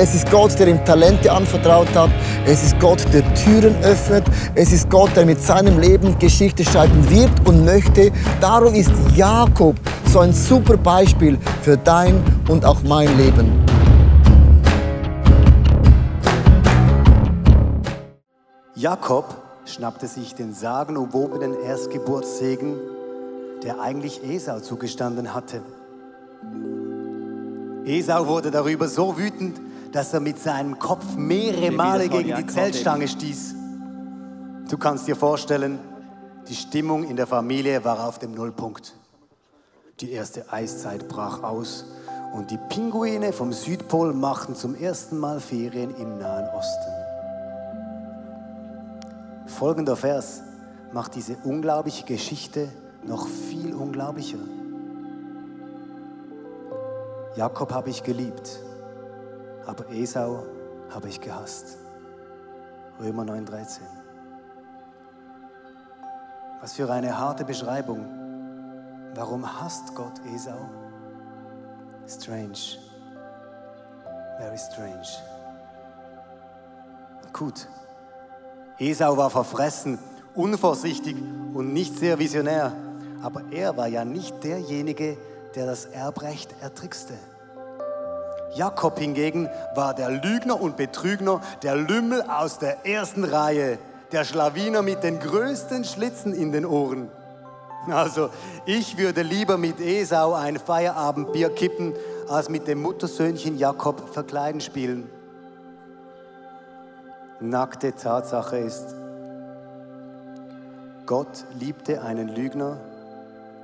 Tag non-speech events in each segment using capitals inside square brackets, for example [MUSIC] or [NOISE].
Es ist Gott, der ihm Talente anvertraut hat. Es ist Gott, der Türen öffnet. Es ist Gott, der mit seinem Leben Geschichte schreiben wird und möchte. Darum ist Jakob so ein super Beispiel für dein und auch mein Leben. Jakob schnappte sich den sagenumwobenen Erstgeburtssegen, der eigentlich Esau zugestanden hatte. Esau wurde darüber so wütend, dass er mit seinem Kopf mehrere Male gegen die Zeltstange stieß. Du kannst dir vorstellen, die Stimmung in der Familie war auf dem Nullpunkt. Die erste Eiszeit brach aus und die Pinguine vom Südpol machten zum ersten Mal Ferien im Nahen Osten. Folgender Vers macht diese unglaubliche Geschichte noch viel unglaublicher. Jakob habe ich geliebt, aber Esau habe ich gehasst. Römer 9:13. Was für eine harte Beschreibung. Warum hasst Gott Esau? Strange. Very strange. Gut. Esau war verfressen, unvorsichtig und nicht sehr visionär. Aber er war ja nicht derjenige, der das Erbrecht ertrickste. Jakob hingegen war der Lügner und Betrügner, der Lümmel aus der ersten Reihe, der Schlawiner mit den größten Schlitzen in den Ohren. Also, ich würde lieber mit Esau ein Feierabendbier kippen, als mit dem Muttersöhnchen Jakob verkleiden spielen. Nackte Tatsache ist, Gott liebte einen Lügner,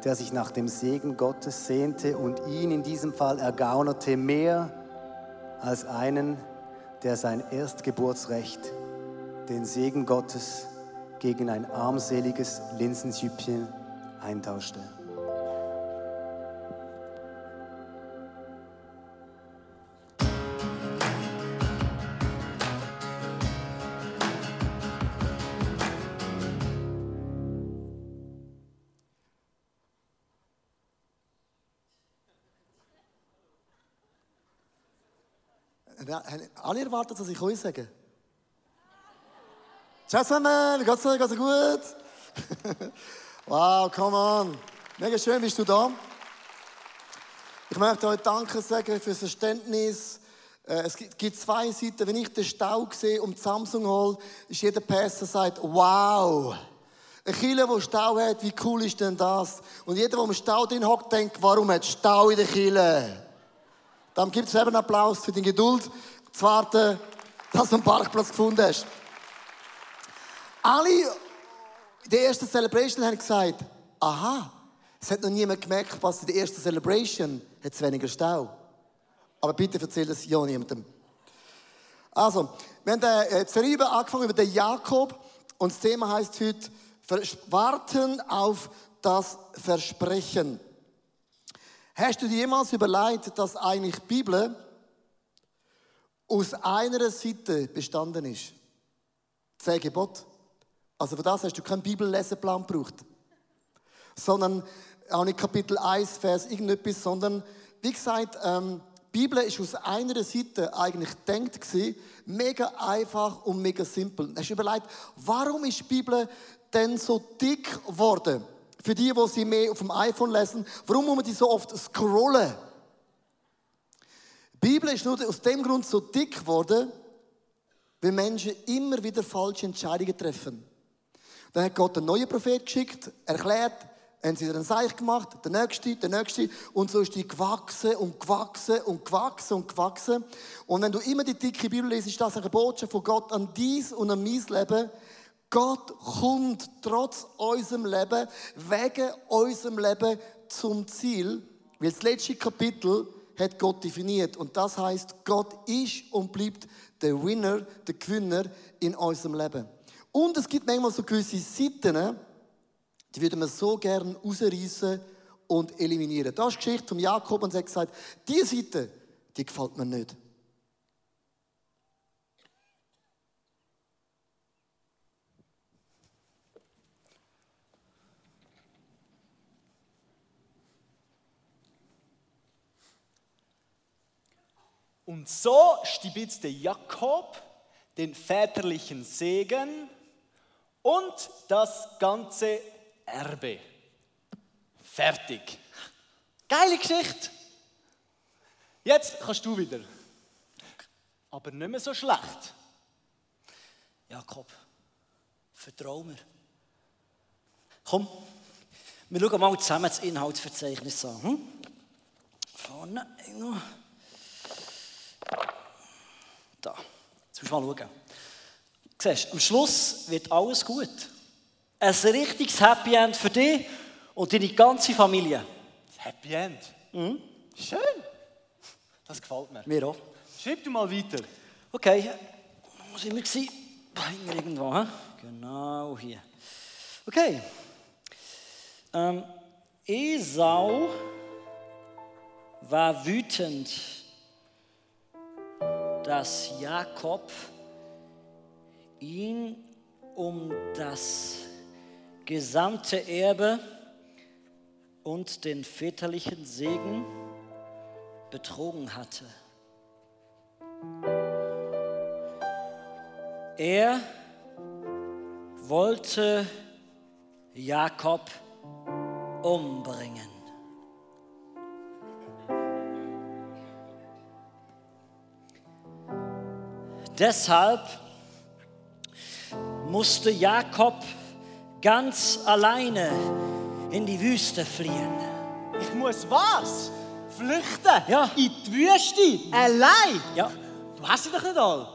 der sich nach dem Segen Gottes sehnte und ihn in diesem Fall ergaunerte mehr als einen, der sein Erstgeburtsrecht, den Segen Gottes, gegen ein armseliges Linsensüppchen eintauschte. Alle erwartet, dass ich euch sage? Ciao zusammen, geht's euch? Euch gut? [LAUGHS] wow, come on. Mega schön bist du da. Ich möchte euch Danke sagen das Verständnis. Äh, es gibt zwei Seiten. Wenn ich den Stau sehe und die Samsung hole, ist jeder Pastor sagt, wow. Ein Kille, der Stau hat, wie cool ist denn das? Und jeder, der im Stau drin hockt, denkt, warum hat Stau in der Kille? Dann gibt es eben Applaus für deine Geduld, zu warten, dass du einen Parkplatz gefunden hast. Alle in der ersten Celebration haben gesagt, aha, es hat noch niemand gemerkt, was in der ersten Celebration hat es weniger Stau. Aber bitte erzähl das ja niemandem. Also, wir haben eine Serie angefangen über den Jakob und das Thema heißt heute Warten auf das Versprechen. Hast du dir jemals überlegt, dass eigentlich die Bibel aus einer Seite bestanden ist? Zehn Gebot. Also für das hast du keinen Bibelleseplan gebraucht. Sondern auch nicht Kapitel 1, Vers irgendetwas, sondern wie gesagt, ähm, die Bibel ist aus einer Seite eigentlich gedacht gewesen, mega einfach und mega simpel. Hast du überlegt, warum ist die Bibel denn so dick geworden? Für die, die sie mehr auf dem iPhone lesen, warum muss man die so oft scrollen? Die Bibel ist nur aus dem Grund so dick geworden, weil Menschen immer wieder falsche Entscheidungen treffen. Dann hat Gott einen neuen Prophet geschickt, erklärt, haben sie einen Seich gemacht, der nächste, der nächste. Und so ist die gewachsen und gewachsen und gewachsen und gewachsen. Und wenn du immer die dicke Bibel liest, ist das eine Botschaft von Gott an dies und an mein Leben. Gott kommt trotz unserem Leben, wegen unserem Leben zum Ziel, weil das letzte Kapitel hat Gott definiert. Und das heißt, Gott ist und bleibt der Winner, der Gewinner in unserem Leben. Und es gibt manchmal so gewisse Seiten, die würden wir so gerne rausreißen und eliminieren. Das ist die Geschichte von Jakob und er hat gesagt, diese Seite, die gefällt mir nicht. Und so stibitzte Jakob den väterlichen Segen und das ganze Erbe. Fertig. Geile Geschichte. Jetzt kannst du wieder. Aber nicht mehr so schlecht. Jakob, vertrau mir. Komm, wir schauen mal zusammen das Inhaltsverzeichnis an. Hm? Vorne irgendwo. Da, jetzt musst du mal schauen. Du siehst, am Schluss wird alles gut. Ein richtiges Happy End für dich und deine ganze Familie. Happy End. Schön. Das gefällt mir. Mir auch. Schreib du mal weiter. Okay, wo sind wir? Hier irgendwo, hä? Genau hier. Okay. Ähm, Esau war wütend, dass Jakob ihn um das gesamte Erbe und den väterlichen Segen betrogen hatte. Er wollte Jakob umbringen. Deshalb musste Jakob ganz alleine in die Wüste fliehen. Ich muss was? Flüchten? Ja. In die Wüste? Allein? Ja, Du hast sie doch nicht all.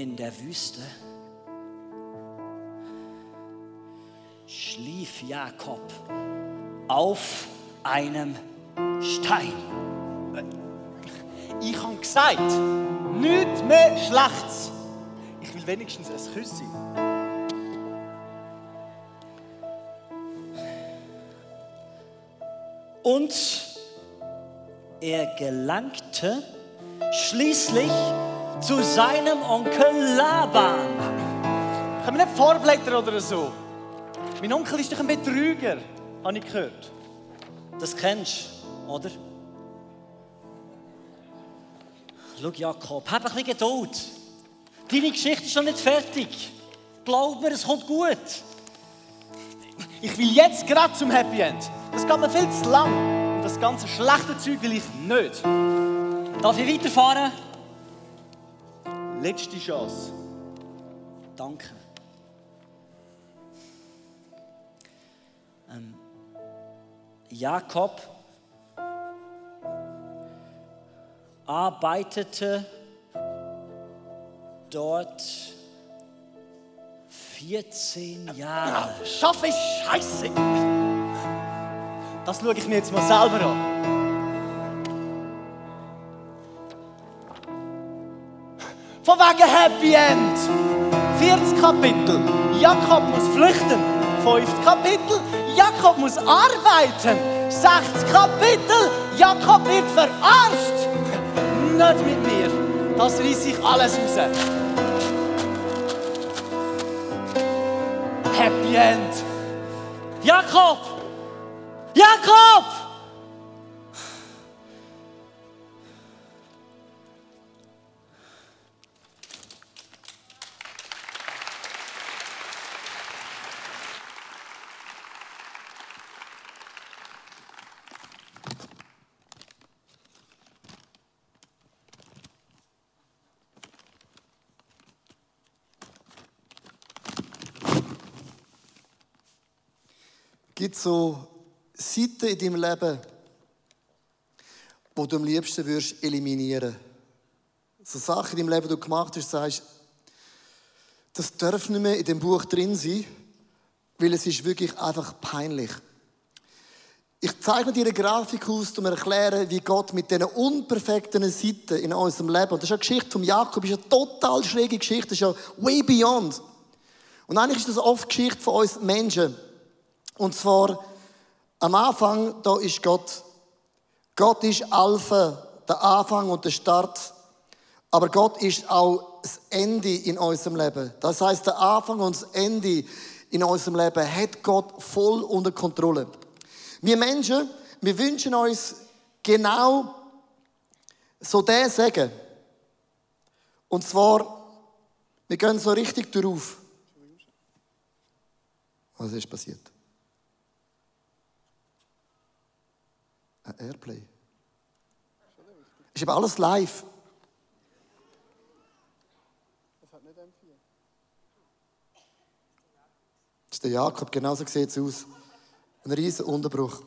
in der Wüste schlief Jakob auf einem Stein. Ich habe gesagt, nichts mehr Schlechtes. Ich will wenigstens ein Küsschen. Und er gelangte schließlich zu seinem Onkel Laban. Können wir nicht vorblättern oder so? Mein Onkel ist doch ein Betrüger, habe ich gehört. Das kennst du, oder? Schau, Jakob, hab ein bisschen Geduld. Deine Geschichte ist noch nicht fertig. Glaub mir, es kommt gut. Ich will jetzt gerade zum Happy End. Das geht mir viel zu lang. Und das ganze schlechte Zeug will ich nicht. Darf ich weiterfahren? Letzte Chance. Danke. Jakob arbeitete dort 14 Jahre. Schaffe ich Scheiße. Das schaue ich mir jetzt mal selber an. Von wegen Happy End. 40 Kapitel. Jakob muss flüchten. 5 Kapitel. Jakob muss arbeiten. 60 Kapitel. Jakob wird verarscht. Nicht mit mir. Das reiß ich alles raus. Happy End. Jakob! Jakob! Gibt so Seiten in deinem Leben, wo du am liebsten würdest eliminieren? So Sachen in deinem Leben, die du gemacht hast, sagst, das darf nicht mehr in dem Buch drin sein, weil es ist wirklich einfach peinlich. Ich zeichne dir eine Grafik aus, um zu erklären, wie Gott mit diesen unperfekten Seiten in unserem Leben, und das ist eine Geschichte von Jakob, das ist eine total schräge Geschichte, das ist ja way beyond. Und eigentlich ist das oft Geschichte von uns Menschen. Und zwar, am Anfang, da ist Gott. Gott ist Alpha, der Anfang und der Start. Aber Gott ist auch das Ende in unserem Leben. Das heißt, der Anfang und das Ende in unserem Leben hat Gott voll unter Kontrolle. Wir Menschen, wir wünschen uns genau so der Segen. Und zwar, wir gehen so richtig darauf. Was ist passiert? Airplay. Ist aber alles live. Das ist der Jakob, genauso sieht es aus. Ein riesen Unterbruch.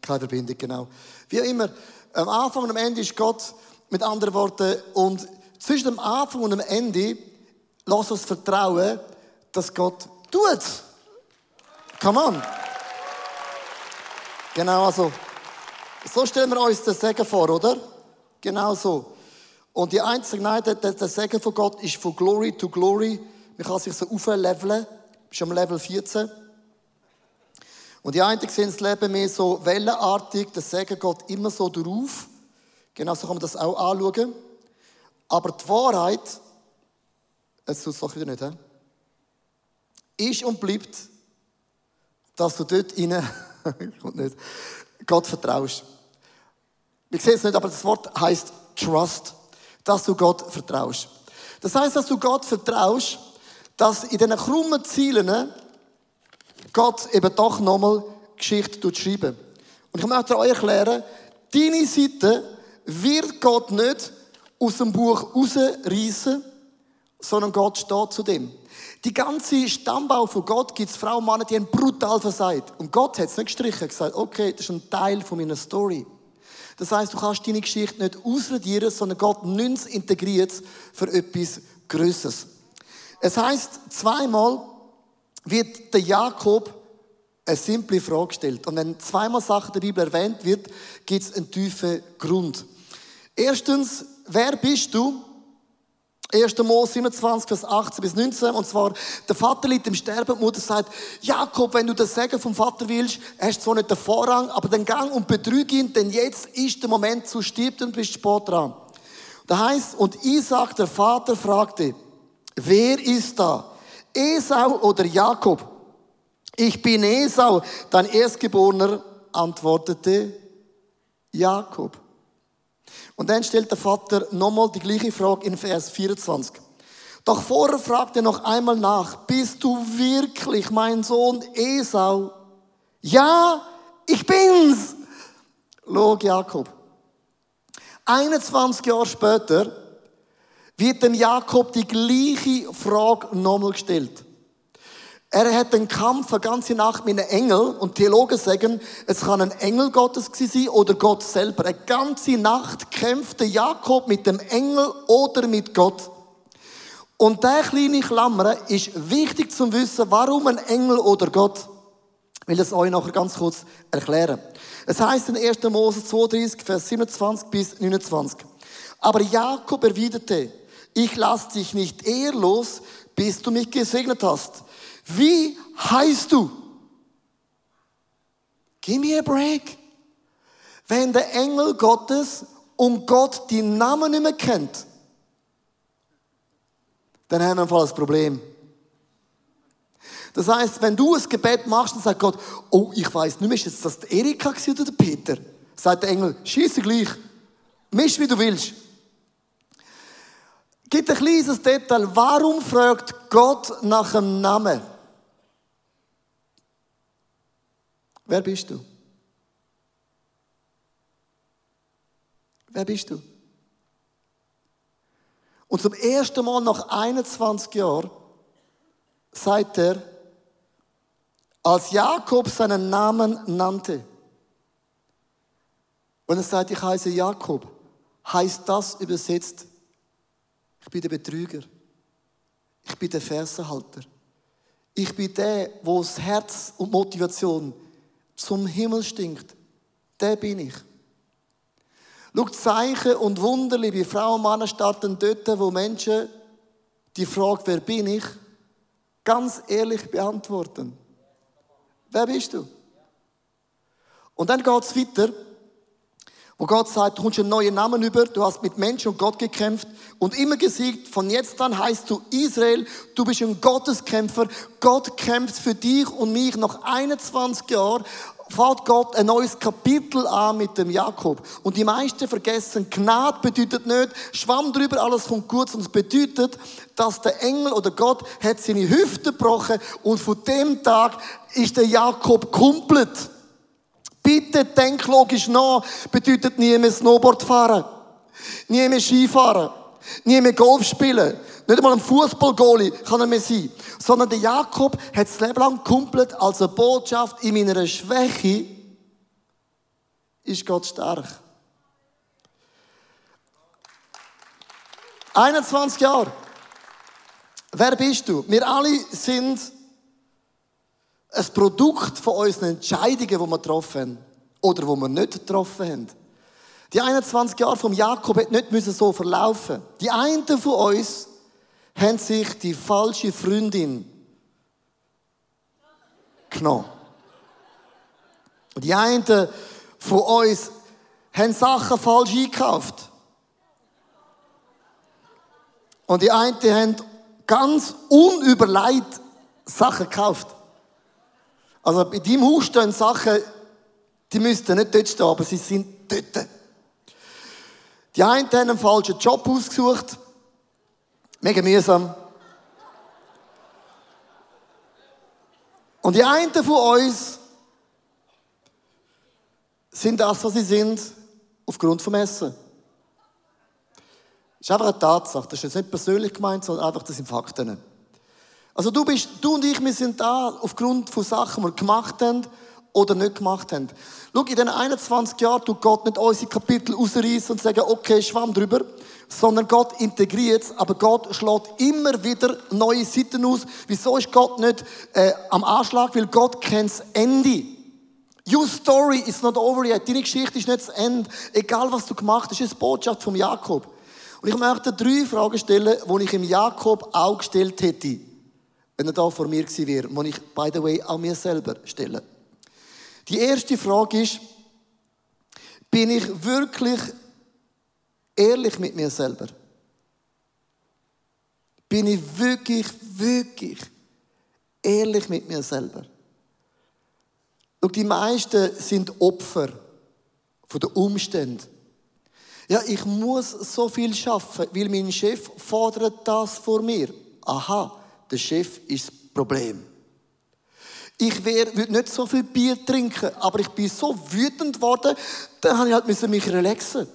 Keine Verbindung, genau. Wie immer, am Anfang und am Ende ist Gott, mit anderen Worten, und zwischen dem Anfang und dem Ende, lass uns vertrauen, dass Gott tut. Come on. Genau, also, so stellen wir uns das Segen vor, oder? Genau so. Und die einzige, nein, der, der Segen von Gott ist von Glory to Glory. Man kann sich so aufleveln. Bist am Level 14. Und die einen sehen das Leben mehr so wellenartig. Der Segen geht immer so drauf. Genau so kann man das auch anschauen. Aber die Wahrheit, es es doch wieder nicht, he? Ist und bleibt, dass du dort rein, [LAUGHS] kommt nicht, Gott vertraust. Wir sehen es nicht, aber das Wort heißt Trust dass du Gott vertraust. Das heißt, dass du Gott vertraust, dass in diesen krummen Zielen Gott eben doch nochmal Geschichte schreiben. Und ich möchte euch erklären, deine Seite wird Gott nicht aus dem Buch rausreißen, sondern Gott steht zu dem. Die ganze Stammbau von Gott gibt es Frauen und Männer, die haben brutal versagt. Und Gott hat es nicht gestrichen, gesagt, okay, das ist ein Teil von meiner Story. Das heißt, du kannst deine Geschichte nicht ausradieren, sondern Gott nüns integriert für etwas Größeres. Es heißt, zweimal wird der Jakob eine simple Frage gestellt. Und wenn zweimal Sachen der Bibel erwähnt wird, gibt es einen tiefen Grund. Erstens, wer bist du? 1. Mose 27, Vers 18 bis 19. Und zwar, der Vater liegt im Sterben, die Mutter sagt, Jakob, wenn du das Segen vom Vater willst, hast du zwar nicht den Vorrang, aber dann gang und betrüge ihn, denn jetzt ist der Moment zu stirbt und bist spät dran. Da heißt, und Isaac, der Vater, fragte, wer ist da? Esau oder Jakob? Ich bin Esau, dein Erstgeborener, antwortete Jakob. Und dann stellt der Vater nochmal die gleiche Frage in Vers 24. Doch vorher fragt er noch einmal nach, bist du wirklich mein Sohn Esau? Ja, ich bin's. Log Jakob. 21 Jahre später wird dem Jakob die gleiche Frage nochmal gestellt. Er hat den Kampf eine ganze Nacht mit einem Engel und Theologen sagen, es kann ein Engel Gottes sein oder Gott selber. Eine ganze Nacht kämpfte Jakob mit dem Engel oder mit Gott. Und der kleine Klammer ist wichtig zu wissen, warum ein Engel oder Gott. Ich will das euch nachher ganz kurz erklären. Es heißt in 1. Mose 32, Vers 27 bis 29. Aber Jakob erwiderte, ich lass dich nicht ehrlos, bis du mich gesegnet hast. Wie heißt du? Give me a break. Wenn der Engel Gottes und Gott die Namen nicht mehr kennt, dann haben wir ein volles Problem. Das heißt, wenn du ein Gebet machst und sagt Gott, oh, ich weiß nicht ist das Erika oder der Peter? Sagt der Engel, schieße gleich. Misch, wie du willst. Gibt ein kleines Detail. Warum fragt Gott nach einem Namen? Wer bist du? Wer bist du? Und zum ersten Mal nach 21 Jahren sagt er, als Jakob seinen Namen nannte, und er sagt, ich heiße Jakob, heißt das übersetzt, ich bin der Betrüger. Ich bin der Fersenhalter. Ich bin der, wo das Herz und Motivation zum Himmel stinkt. Der bin ich. Schau, Zeichen und Wunder, liebe Frauen und Männer, starten dort, wo Menschen die Frage, wer bin ich, ganz ehrlich beantworten. Wer bist du? Und dann geht es weiter, wo Gott sagt, du kommst einen neuen Namen über, du hast mit Menschen und Gott gekämpft und immer gesiegt, von jetzt an heißt du Israel, du bist ein Gotteskämpfer, Gott kämpft für dich und mich nach 21 Jahren fährt Gott ein neues Kapitel an mit dem Jakob. Und die meisten vergessen, Gnade bedeutet nicht, Schwamm drüber, alles kommt gut, sondern es bedeutet, dass der Engel oder Gott hat seine Hüfte gebrochen und von dem Tag ist der Jakob komplett. Bitte denk logisch nach, bedeutet nie mehr Snowboard fahren, nie mehr Skifahren, nie mehr Golf spielen, nicht einmal ein Fußballgoalie kann er mehr sein. Sondern der Jakob hat das Leben lang komplett als eine Botschaft in meiner Schwäche ist Gott stark. 21 Jahre. Wer bist du? Wir alle sind ein Produkt von unseren Entscheidungen, die wir getroffen haben. Oder die wir nicht getroffen haben. Die 21 Jahre vom Jakob hätten nicht so verlaufen. Die einen von uns haben sich die falsche Freundin genommen. Die einen von uns haben Sachen falsch eingekauft. Und die einen haben ganz unüberlegt Sachen gekauft. Also bei deinem Haus stehen Sachen, die müssten nicht dort stehen, aber sie sind dort. Die einen haben einen falschen Job ausgesucht. Mega mühsam. Und die einen von uns sind das, was sie sind, aufgrund vom Essen. Das ist einfach eine Tatsache. Das ist jetzt nicht persönlich gemeint, sondern einfach, das sind Fakten. Also du bist, du und ich, wir sind da aufgrund von Sachen, die wir gemacht haben oder nicht gemacht haben. Schau, in den 21 Jahren tut Gott nicht unsere Kapitel ausreißen und sagen, okay, schwamm drüber, sondern Gott integriert es, aber Gott schlägt immer wieder neue Seiten aus. Wieso ist Gott nicht äh, am Anschlag? Weil Gott kennt das Ende. Your story is not over yet. Deine Geschichte ist nicht das Ende. Egal, was du gemacht hast, ist eine Botschaft vom Jakob. Und ich möchte drei Fragen stellen, die ich im Jakob auch gestellt hätte, wenn er da vor mir gewesen wäre, die ich, by the way, auch mir selber stelle. Die erste Frage ist, bin ich wirklich ehrlich mit mir selber? Bin ich wirklich, wirklich ehrlich mit mir selber? Und die meisten sind Opfer von den Umständen. Ja, ich muss so viel schaffen, weil mein Chef fordert das vor mir. Aha, der Chef ist das Problem. Ich würde nicht so viel Bier trinken, aber ich bin so wütend geworden, dann habe ich halt mich relaxen.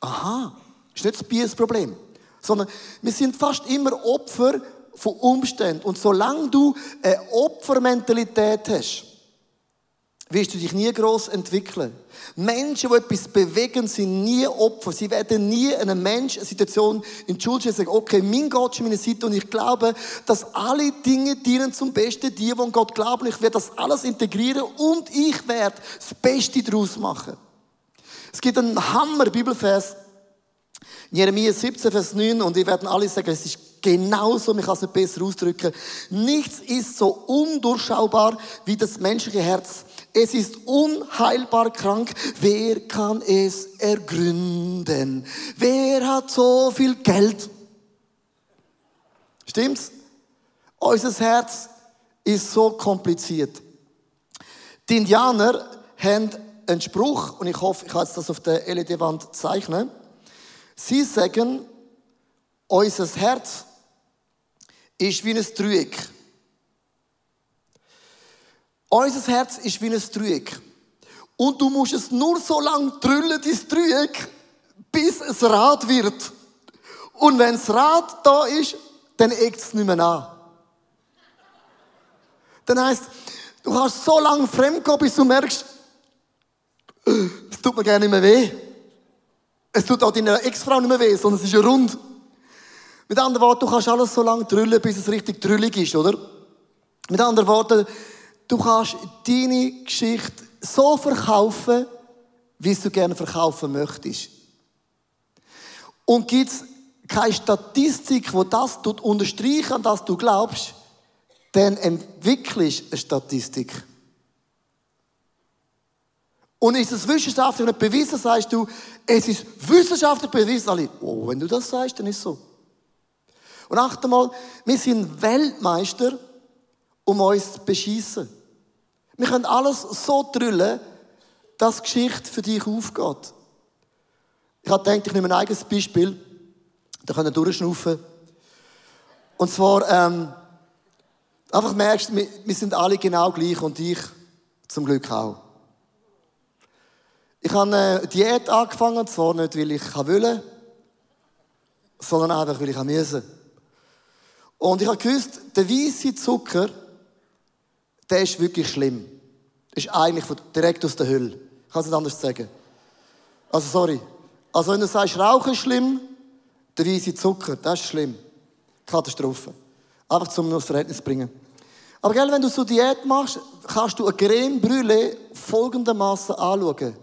Aha, ist nicht das Bier das Problem. Sondern wir sind fast immer Opfer von Umständen. Und solange du eine Opfermentalität hast, wirst du dich nie groß entwickeln. Menschen, die etwas bewegen, sind nie Opfer. Sie werden nie einen Mensch, eine Situation in die Schuld sagen, okay, mein Gott ist meine Seite und ich glaube, dass alle Dinge dienen zum Besten, die, die an Gott glauben. Ich werde das alles integrieren und ich werde das Beste daraus machen. Es gibt einen Hammer-Bibelvers, Jeremia 17, Vers 9, und wir werden alle sagen, es ist genauso, man kann es nicht besser ausdrücken. Nichts ist so undurchschaubar wie das menschliche Herz. Es ist unheilbar krank. Wer kann es ergründen? Wer hat so viel Geld? Stimmt's? Unser Herz ist so kompliziert. Die Indianer haben einen Spruch, und ich hoffe, ich kann das auf der LED-Wand zeichnen. Sie sagen, unser Herz ist wie ein Dreieck. Unser Herz ist wie ein Dreieck. Und du musst es nur so lange drüllen, dieses Dreieck, bis es Rad wird. Und wenn das Rad da ist, dann eckt es nicht mehr an. Dann heisst, du kannst so lange fremdgehen, bis du merkst, es tut mir gerne nicht mehr weh. Es tut auch deiner Ex-Frau nicht mehr weh, sondern es ist rund. Mit anderen Worten, du kannst alles so lange drüllen, bis es richtig drüllig ist, oder? Mit anderen Worten, du kannst deine Geschichte so verkaufen, wie du gerne verkaufen möchtest. Und gibt es keine Statistik, wo das tut unterstreichen, dass du glaubst, dann entwickelst du eine Statistik. Und ist es wissenschaftlich nicht bewiesen, sagst du, es ist wissenschaftlich bewiesen. Alle, oh, wenn du das sagst, dann ist es so. Und achte mal, wir sind Weltmeister, um uns zu beschießen. Wir können alles so drüllen, dass Geschichte für dich aufgeht. Ich habe gedacht, ich nehme ein eigenes Beispiel. Da können wir durchschnaufen. Und zwar, ähm, einfach merkst, wir, wir sind alle genau gleich und ich zum Glück auch. Ich habe eine Diät angefangen, zwar nicht, weil ich will, sondern einfach, weil ich müssen. Und ich habe gewusst, der weiße Zucker, der ist wirklich schlimm. Ist eigentlich direkt aus der Hölle. Ich kann es nicht anders sagen. Also, sorry. Also, wenn du sagst, Rauchen ist schlimm, der weiße Zucker, das ist schlimm. Katastrophe. Einfach zum das Verhältnis bringen. Aber gell, wenn du so Diät machst, kannst du eine Creme Brûlée folgendermaßen anschauen.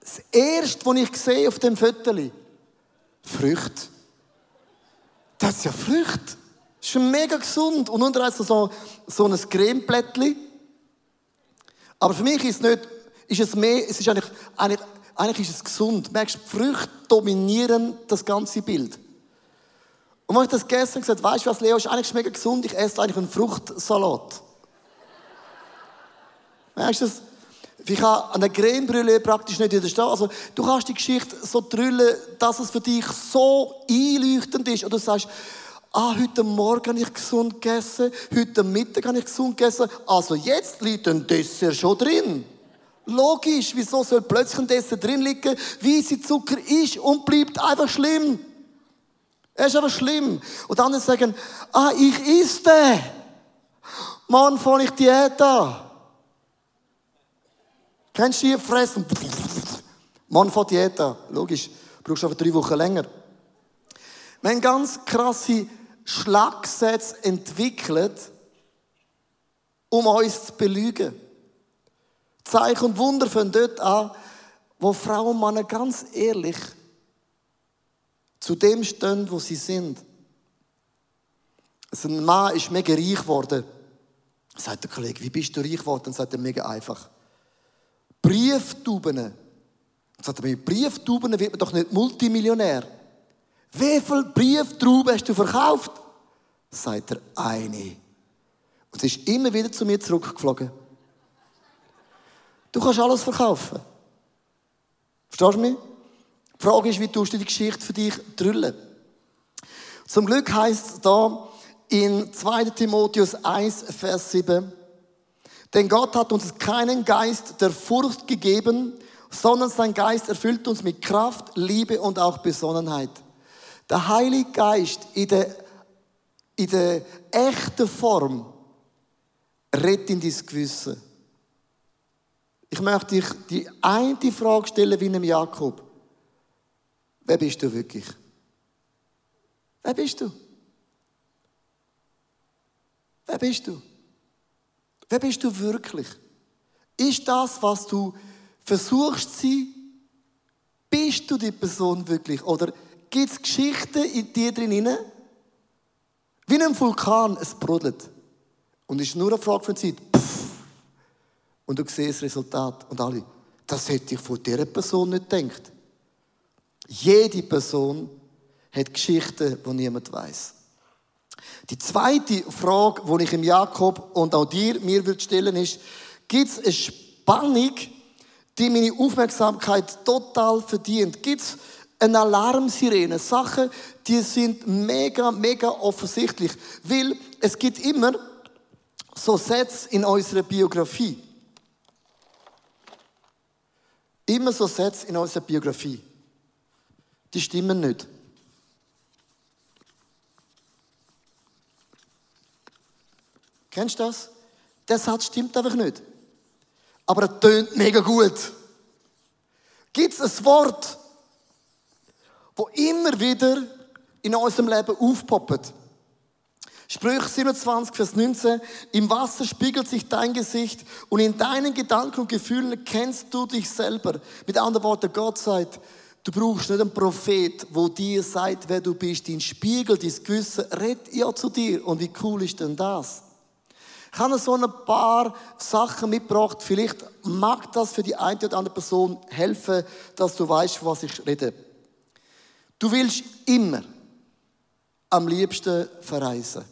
Das erste, was ich sehe auf dem Foto, Früchte. Das ist ja Früchte. Ist mega gesund. Und unter anderem so, so ein Cremeblättchen. Aber für mich ist es nicht, ist es mehr, es ist eigentlich, eigentlich, eigentlich ist es gesund. Merkst, die Früchte dominieren das ganze Bild. Und wenn ich das gestern gesagt weißt du was, Leo, ist eigentlich mega gesund, ich esse eigentlich einen Fruchtsalat. [LAUGHS] Merkst du das? Ich kann an der Cremebrille praktisch nicht widerstehen. Also, du kannst die Geschichte so drüllen, dass es für dich so einleuchtend ist. Oder du sagst, ah, heute Morgen habe ich gesund gegessen, heute Mittag habe ich gesund gegessen, also jetzt liegt ein Dessert schon drin. Logisch, wieso soll plötzlich ein Dessert drin liegen? Weiße Zucker ist und bleibt einfach schlimm. Er ist einfach schlimm. Und andere sagen, ah, ich isse den. Morgen fange ich Diät an. Kennst du die fressen? Mann von Diät an. Logisch. Brauchst aber drei Wochen länger. Haben ganz krasse Schlagsätze entwickelt, um uns zu belügen. Zeichen und Wunder fangen dort an, wo Frauen und Männer ganz ehrlich zu dem stehen, wo sie sind. Also ein Mann ist mega reich geworden. Sagt der Kollege, wie bist du reich geworden? Dann sagt er, mega einfach. Brieftuben. Dann sagt er, mit Brieftuben wird man doch nicht Multimillionär. Wie viele Brieftrauben hast du verkauft? Sagt er, eine. Und sie ist immer wieder zu mir zurückgeflogen. Du kannst alles verkaufen. Verstehst du mich? Die Frage ist, wie tust du die Geschichte für dich drüllen? Zum Glück heißt es da in 2. Timotheus 1, Vers 7, denn Gott hat uns keinen Geist der Furcht gegeben, sondern sein Geist erfüllt uns mit Kraft, Liebe und auch Besonnenheit. Der Heilige Geist in der, in der echten Form rettet in dein Gewissen. Ich möchte dich die eine Frage stellen wie einem Jakob. Wer bist du wirklich? Wer bist du? Wer bist du? Wer bist du wirklich? Ist das, was du versuchst zu sein? Bist du die Person wirklich? Oder gibt es Geschichten in dir drin? Wie in einem Vulkan, es brodelt. Und es ist nur eine Frage von Zeit. Und du siehst das Resultat. Und alle, das hätte ich von dieser Person nicht gedacht. Jede Person hat Geschichten, die niemand weiß. Die zweite Frage, die ich im Jakob und auch dir mir würde stellen, ist, gibt es eine Spannung, die meine Aufmerksamkeit total verdient? Gibt eine Alarmsirene? Sachen, die sind mega, mega offensichtlich. Weil es gibt immer so Sätze in unserer Biografie. Immer so Sätze in unserer Biografie. Die stimmen nicht. Kennst du das? Der Satz stimmt einfach nicht. Aber er tönt mega gut. Gibt es ein Wort, wo immer wieder in unserem Leben aufpoppen. Sprüche 27, Vers 19. Im Wasser spiegelt sich dein Gesicht und in deinen Gedanken und Gefühlen kennst du dich selber. Mit anderen Worten, Gott sagt, du brauchst nicht einen Prophet, wo dir sagt, wer du bist. Dein Spiegel, dein Gewissen, redet ja zu dir. Und wie cool ist denn das? Ich habe so ein paar Sachen mitgebracht. Vielleicht mag das für die eine oder andere Person helfen, dass du weißt, was ich rede. Du willst immer am liebsten verreisen.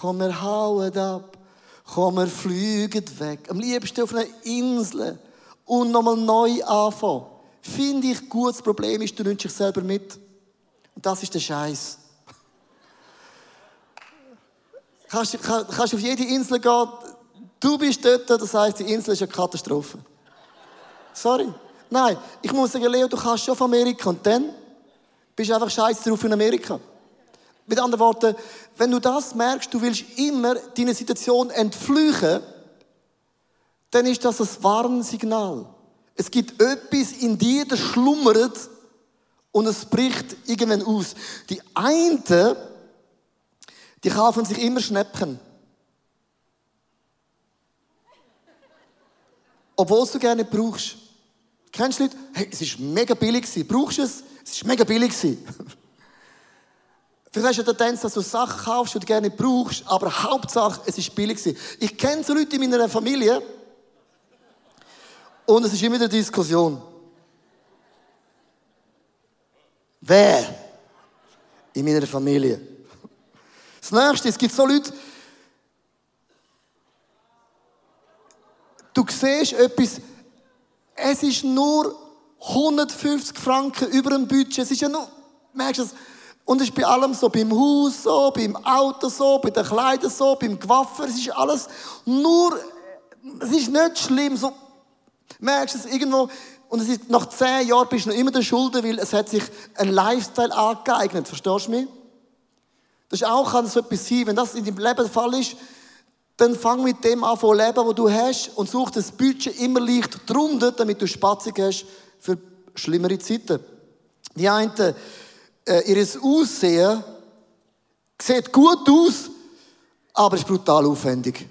Komm, wir hauen ab. Komm, wir fliegen weg. Am liebsten auf einer Insel. Und nochmal neu anfangen. Finde ich gut. Das Problem ist, du nimmst dich selber mit. Und das ist der Scheiß. Kannst, kann, kannst auf jede Insel gehen. Du bist dort, das heisst, die Insel ist eine Katastrophe. Sorry. Nein, ich muss sagen, Leo, du kannst schon auf Amerika und dann bist du einfach scheiße drauf in Amerika. Mit anderen Worten, wenn du das merkst, du willst immer deine Situation entflüchen, dann ist das ein Warnsignal. Es gibt etwas in dir, das schlummert und es bricht irgendwann aus. Die einen, die kaufen sich immer Schnäppchen. Obwohl du gerne brauchst. Kennst du Leute? Hey, es ist mega billig gewesen. Brauchst du es? Es ist mega billig gewesen. [LAUGHS] Vielleicht hast du den Tendenz, dass du Sachen kaufst, die du gerne brauchst, aber Hauptsache, es ist billig gewesen. Ich kenne so Leute in meiner Familie und es ist immer eine Diskussion. Wer in meiner Familie? Das nächste, es gibt so Leute, du siehst etwas, es ist nur 150 Franken über dem Budget, es ist ja nur, merkst du das? Und es ist bei allem so, beim Haus so, beim Auto so, bei den Kleidern so, beim Gewaffer, es ist alles nur, es ist nicht schlimm, so, merkst du es irgendwo, und es ist, nach zehn Jahren bist du noch immer der Schulden, weil es hat sich ein Lifestyle angeeignet, verstehst du mich? Das ist auch kann so etwas sein, wenn das in deinem Leben der Fall ist, dann fang mit dem an zu leben, was du hast und such das Budget immer leicht drunter, damit du Spatzig hast für schlimmere Zeiten. Die einen, äh, ihr Aussehen sieht gut aus, aber ist brutal aufwendig.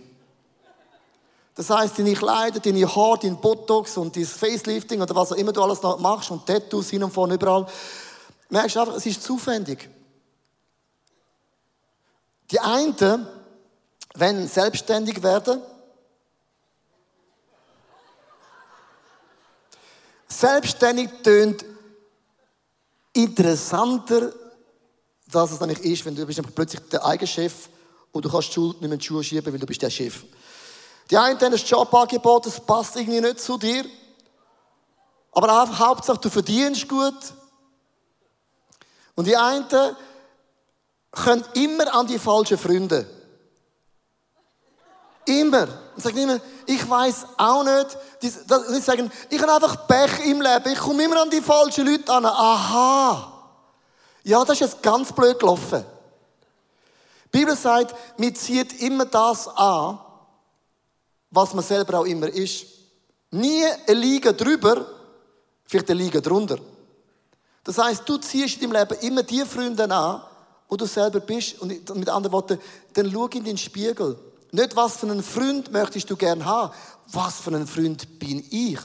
Das heißt, deine Kleider, deine Haare, dein Botox und dein Facelifting oder was auch immer du alles noch machst und Tattoos hin und vorne überall, merkst du einfach, es ist zu aufwendig. Die einen, wenn selbstständig werden, selbstständig tönt interessanter, dass es eigentlich ist, wenn du bist plötzlich der eigene Chef und du kannst die Schuld nicht mehr in die Schuhe schieben, weil du bist der Chef. Die einen haben ein Jobangebot, das passt irgendwie nicht zu dir. Aber einfach Hauptsache, du verdienst gut. Und die einen können immer an die falschen Freunde. Immer. Und sagen immer, ich weiß auch nicht. Die, die sagen, ich habe einfach Pech im Leben. Ich komme immer an die falschen Leute an. Aha. Ja, das ist jetzt ganz blöd gelaufen. Die Bibel sagt, man zieht immer das an, was man selber auch immer ist. Nie eine Liga drüber, vielleicht eine Liga drunter. Das heißt, du ziehst in deinem Leben immer die Freunde an, wo du selber bist. Und mit anderen Worten, dann schau in den Spiegel. Nicht, was für einen Freund möchtest du gern haben, was für einen Freund bin ich.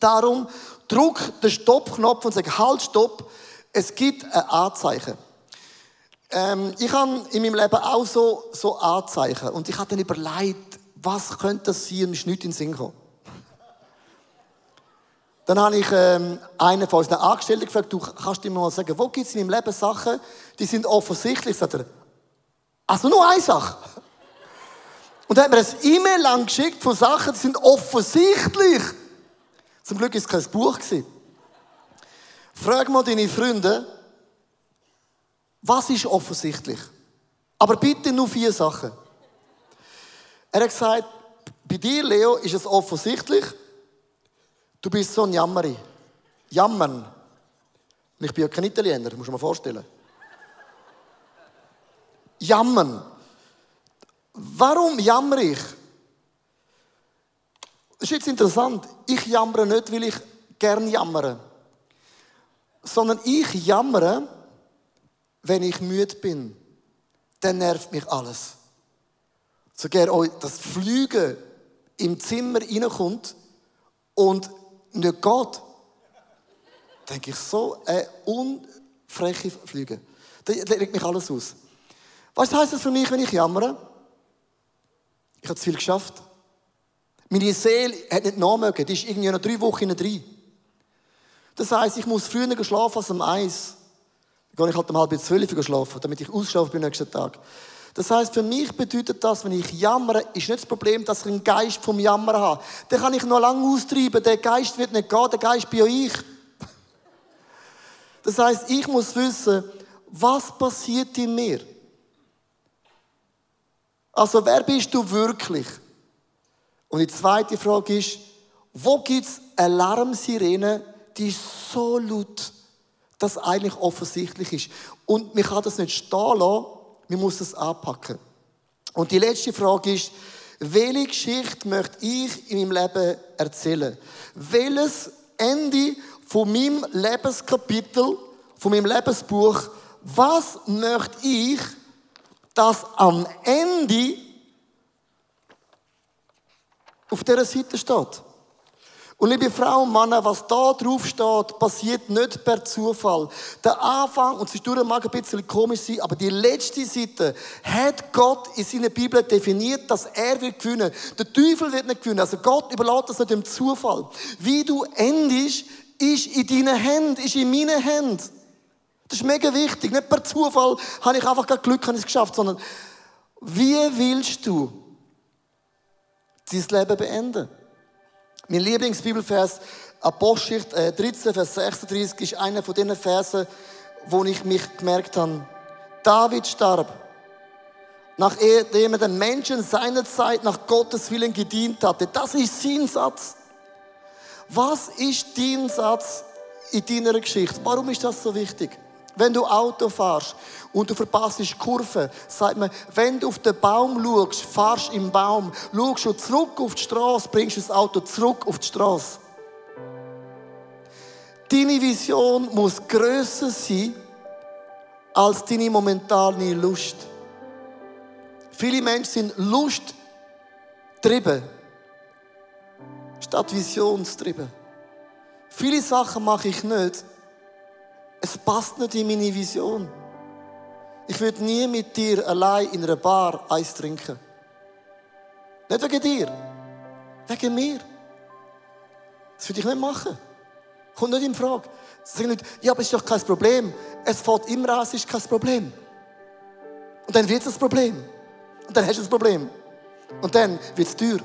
Darum druck den Stoppknopf und sag, halt, stopp. Es gibt ein Anzeichen. Ähm, ich habe in meinem Leben auch so, so Anzeichen. Und ich habe dann überlegt, was könnte das sein? Mir ist nichts in den Sinn gekommen. Dann habe ich ähm, einen von unseren Angestellten gefragt, du kannst dir mal sagen, wo gibt es in meinem Leben Sachen, die sind offensichtlich? Sagt er, also nur eine Sache. Und er hat mir ein E-Mail lang geschickt von Sachen, die sind offensichtlich. Zum Glück ist es kein Buch. Frag mal deine Freunde, was ist offensichtlich? Aber bitte nur vier Sachen. Er hat gesagt, bei dir, Leo, ist es offensichtlich, Du bist so ein Jammeri. Jammern. Und ich bin ja kein Italiener, muss man mir vorstellen. Jammern. Warum jammer ich? Das ist jetzt interessant. Ich jammere nicht, weil ich gern jammere. sondern ich jammere, wenn ich müde bin. Dann nervt mich alles. Sogar euch das Flügen im Zimmer reinkommt und nicht geht, denke ich, so ein unfreche Flüge. Da legt mich alles aus. Was heisst das für mich, wenn ich jammere? Ich habe zu viel geschafft. Meine Seele hat nicht nachmögen, die ist irgendwie noch drei Wochen drin. Das heisst, ich muss früher schlafen als um eins. Dann gehe ich halt um halb zwölf schlafen, damit ich ausschlafe beim nächsten Tag. Das heißt, für mich bedeutet das, wenn ich jammere, ist nicht das Problem, dass ich einen Geist vom Jammern habe. Den kann ich noch lange austreiben. Der Geist wird nicht gehen, der Geist bin ja ich. Das heißt, ich muss wissen, was passiert in mir? Also, wer bist du wirklich? Und die zweite Frage ist, wo gibt es Alarmsirene, die so laut, dass eigentlich offensichtlich ist. Und man kann das nicht stehen lassen, man muss das anpacken. Und die letzte Frage ist, welche Geschichte möchte ich in meinem Leben erzählen? Welches Ende von meinem Lebenskapitel, von meinem Lebensbuch, was möchte ich, dass am Ende auf dieser Seite steht? Und liebe Frauen und Männer, was da drauf steht, passiert nicht per Zufall. Der Anfang, und es ist mag ein bisschen komisch sein, aber die letzte Seite hat Gott in seiner Bibel definiert, dass er wird gewinnen. Der Teufel wird nicht gewinnen. Also Gott überlässt das nicht dem Zufall. Wie du endest, ist in deinen Händen, ist in meinen Händen. Das ist mega wichtig. Nicht per Zufall habe ich einfach Glück, habe ich es geschafft, sondern wie willst du dein Leben beenden? Mein Lieblingsbibelvers, Apostelgeschichte 13, äh, Vers 36, ist einer von den Versen, wo ich mich gemerkt habe, David starb, nachdem er den Menschen seiner Zeit nach Gottes Willen gedient hatte. Das ist sein Satz. Was ist dein Satz in deiner Geschichte? Warum ist das so wichtig? Wenn du Auto fährst und du verpasst Kurve, sagt man, wenn du auf den Baum schaust, fahrst im Baum, schaust du zurück auf die Straße, bringst das Auto zurück auf die Straße. Deine Vision muss grösser sein als deine momentane Lust. Viele Menschen sind lusttrieben statt visionstrieben. Viele Sachen mache ich nicht, es passt nicht in meine Vision. Ich würde nie mit dir allein in einer Bar Eis trinken. Nicht wegen dir, wegen mir. Das würde ich nicht machen. Kommt nicht in Frage. Sag nicht, ja, aber es ist doch kein Problem. Es fällt immer an, es ist kein Problem. Und dann wird es ein Problem. Und dann hast du ein Problem. Und dann wird es teuer.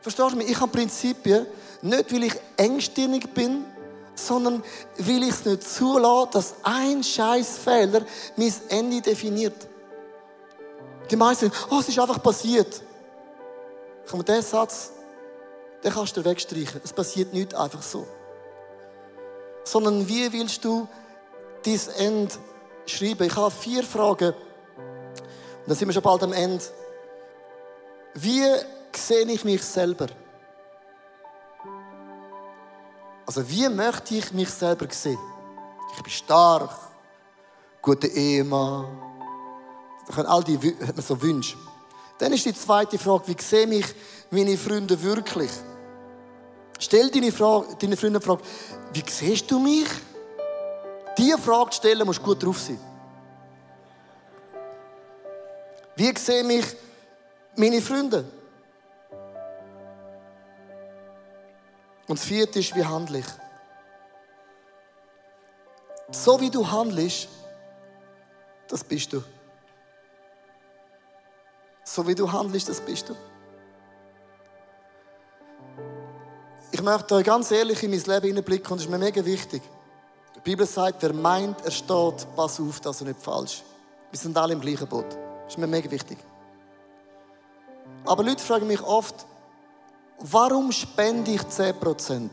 Verstehst du mich? Ich habe Prinzipien, nicht weil ich engstirnig bin, sondern will ich es nicht zulassen, dass ein Scheißfehler mein Ende definiert. Die meisten sagen, oh, es ist einfach passiert. Komm, diesen Satz, den kannst du wegstreichen. Es passiert nicht einfach so. Sondern wie willst du dein Ende schreiben? Ich habe vier Fragen. Und dann sind wir schon bald am Ende. Wie sehe ich mich selber? Also wie möchte ich mich selber sehen? Ich bin stark, guter Ehemann. Da all die hat man so Wünsche. Dann ist die zweite Frage, wie sehe mich meine Freunde wirklich? Stell deine, Frage, deine Freunde die Frage, wie siehst du mich? Diese Frage stellen, musst du gut drauf sein. Wie sehen mich meine Freunde? Und das vierte ist, wie handle ich? So wie du handelst, das bist du. So wie du handelst, das bist du. Ich möchte euch ganz ehrlich in mein Leben hineinblicken und das ist mir mega wichtig. Die Bibel sagt, wer meint, er steht, pass auf, dass er nicht falsch. Wir sind alle im gleichen Boot. Das ist mir mega wichtig. Aber Leute fragen mich oft, warum spende ich 10%?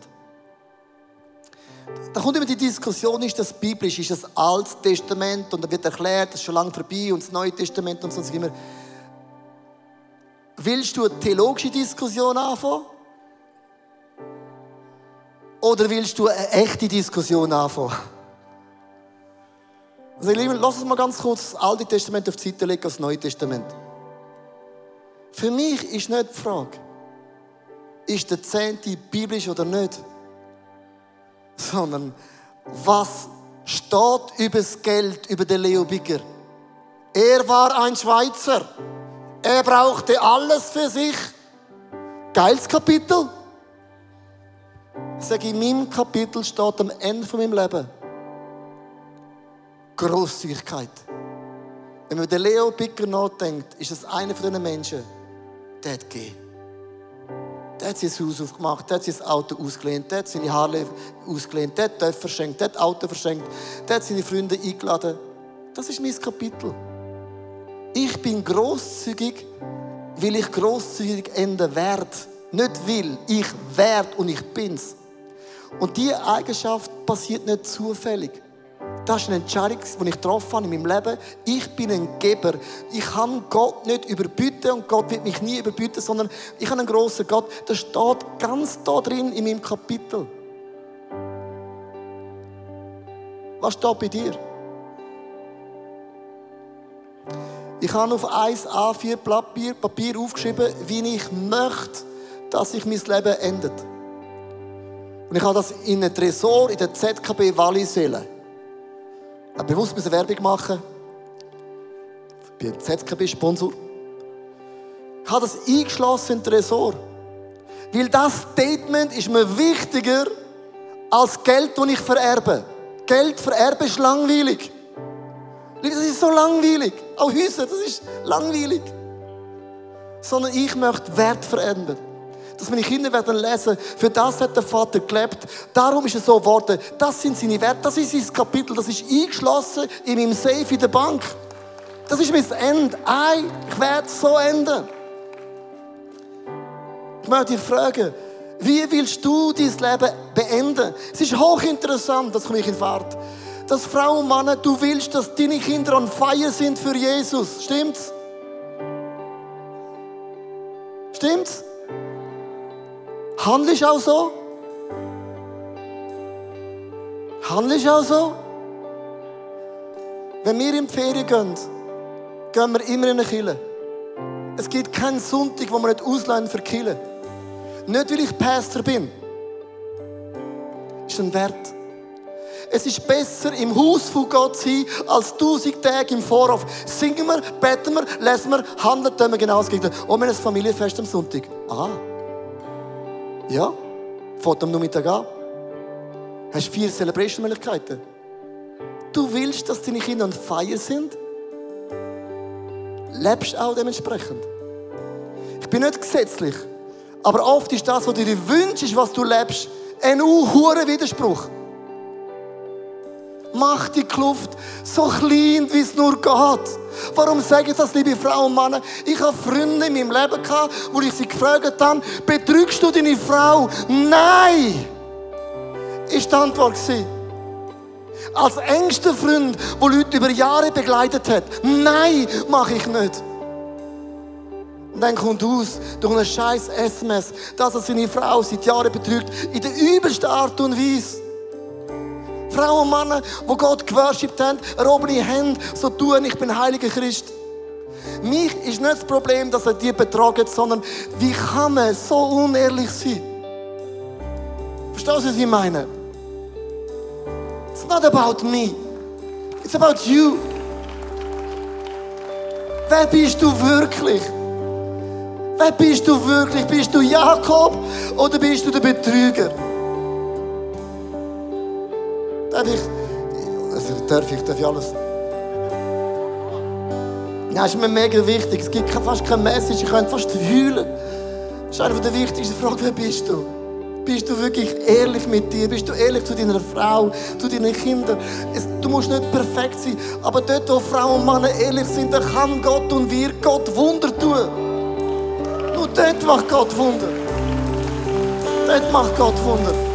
Da kommt immer die Diskussion, ist das biblisch, ist das Altes Testament und da wird erklärt, das ist schon lange vorbei und das Neue Testament und so immer. Willst du eine theologische Diskussion anfangen? Oder willst du eine echte Diskussion anfangen? Also, Lieben, lass uns mal ganz kurz das Alte Testament auf die Seite legen, das Neue Testament. Für mich ist nicht die Frage, ist der Zehnte biblisch oder nicht, sondern was steht über das Geld, über den Leo Bigger. Er war ein Schweizer. Er brauchte alles für sich. Geiles Kapitel. Sage, in meinem Kapitel steht am Ende von meinem Leben Großzügigkeit. Wenn man den Leo Bicker nachdenkt, ist das einer von diesen Menschen, der hat gegeben. Der hat sein Haus aufgemacht, der hat sein Auto ausgelehnt, der hat seine Haare ausgelehnt, der hat Töpfe verschenkt, der hat Auto verschenkt, der hat seine Freunde eingeladen. Das ist mein Kapitel. Ich bin großzügig, weil ich großzügig enden werde. Nicht will, ich werde und ich bin's. Und diese Eigenschaft passiert nicht zufällig. Das ist eine Entscheidung, die ich getroffen habe in meinem Leben. Ich bin ein Geber. Ich kann Gott nicht überbieten und Gott wird mich nie überbieten, sondern ich habe einen grossen Gott. Das steht ganz da drin in meinem Kapitel. Was steht bei dir? Ich habe auf 1 A4 Papier, Papier aufgeschrieben, wie ich möchte, dass sich mein Leben endet. Und ich habe das in einem Tresor in der ZKB Walliselle. Habe bewusst eine Werbung machen. Ich bin ZKB-Sponsor. Ich habe das eingeschlossen in den Tresor. Weil das Statement ist mir wichtiger als Geld, das ich vererbe. Geld vererben ist langweilig. Das ist so langweilig. Auch Häuser, das ist langweilig. Sondern ich möchte Wert verändern. Dass meine Kinder werden lesen, für das hat der Vater gelebt. Darum ist es so geworden. Das sind seine Werte, das ist sein Kapitel, das ist eingeschlossen in meinem Safe in der Bank. Das ist mein Ende. Ein, ich werde so enden. Ich möchte dich fragen, wie willst du dein Leben beenden? Es ist hochinteressant, das komme ich in Fahrt. Dass Frauen und Männer, du willst, dass deine Kinder on fire sind für Jesus. Stimmt's? Stimmt's? Handelst du auch so? Handelst du auch so? Wenn wir in die Ferien gehen, gehen wir immer in eine Kille. Es gibt keinen Sonntag, wo wir nicht ausleihen für Kille. Nicht, weil ich Pastor bin. Das ist ein Wert. Es ist besser, im Haus von Gott zu sein, als tausend Tage im Vorhof. Singen wir, beten wir, lesen wir, handeln wir genau das Gegenteil. Und wir haben ein Familienfest am Sonntag. Aha. Ja, fängt am Nachmittag an. Hast vier Celebration-Möglichkeiten. Du willst, dass deine Kinder an Feier sind? Lebst auch dementsprechend. Ich bin nicht gesetzlich, aber oft ist das, was du dir wünschst, was du lebst, ein hoher Widerspruch. Mach die Kluft so klein, wie es nur geht. Warum sage ich das, liebe Frauen und Männer? Ich habe Freunde in meinem Leben gehabt, wo ich sie gefragt habe, betrügst du deine Frau? Nein! Ist die Antwort gewesen. Als engster Freund, wo Leute über Jahre begleitet hat. Nein, mache ich nicht. Und dann kommt aus, durch eine scheiß SMS, dass er seine Frau seit Jahren betrügt, in der übelsten Art und Weise. Frauen und Männer, die Gott geworshipped haben, erhobene Hände, so tun, ich bin heiliger Christ. Mich ist nicht das Problem, dass er die betrogen, sondern wie kann man so unehrlich sein? Verstehst du, was ich meine? It's not about me. It's about you. Wer bist du wirklich? Wer bist du wirklich? Bist du Jakob oder bist du der Betrüger? Darf ich, also darf ich, darf ich alles? Ja, ist mir mega wichtig. Es gibt fast keine Message, ich könnte fast heulen. Das ist eine der wichtigsten Fragen, wer bist du? Bist du wirklich ehrlich mit dir? Bist du ehrlich zu deiner Frau, zu deinen Kindern? Du musst nicht perfekt sein, aber dort, wo Frauen und Männer ehrlich sind, da kann Gott und wir Gott Wunder tun. Nur dort macht Gott Wunder. Dort macht Gott Wunder.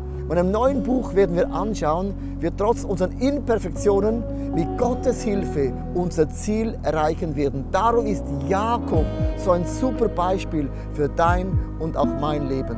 Und im neuen Buch werden wir anschauen, wie wir trotz unseren Imperfektionen mit Gottes Hilfe unser Ziel erreichen werden. Darum ist Jakob so ein super Beispiel für dein und auch mein Leben.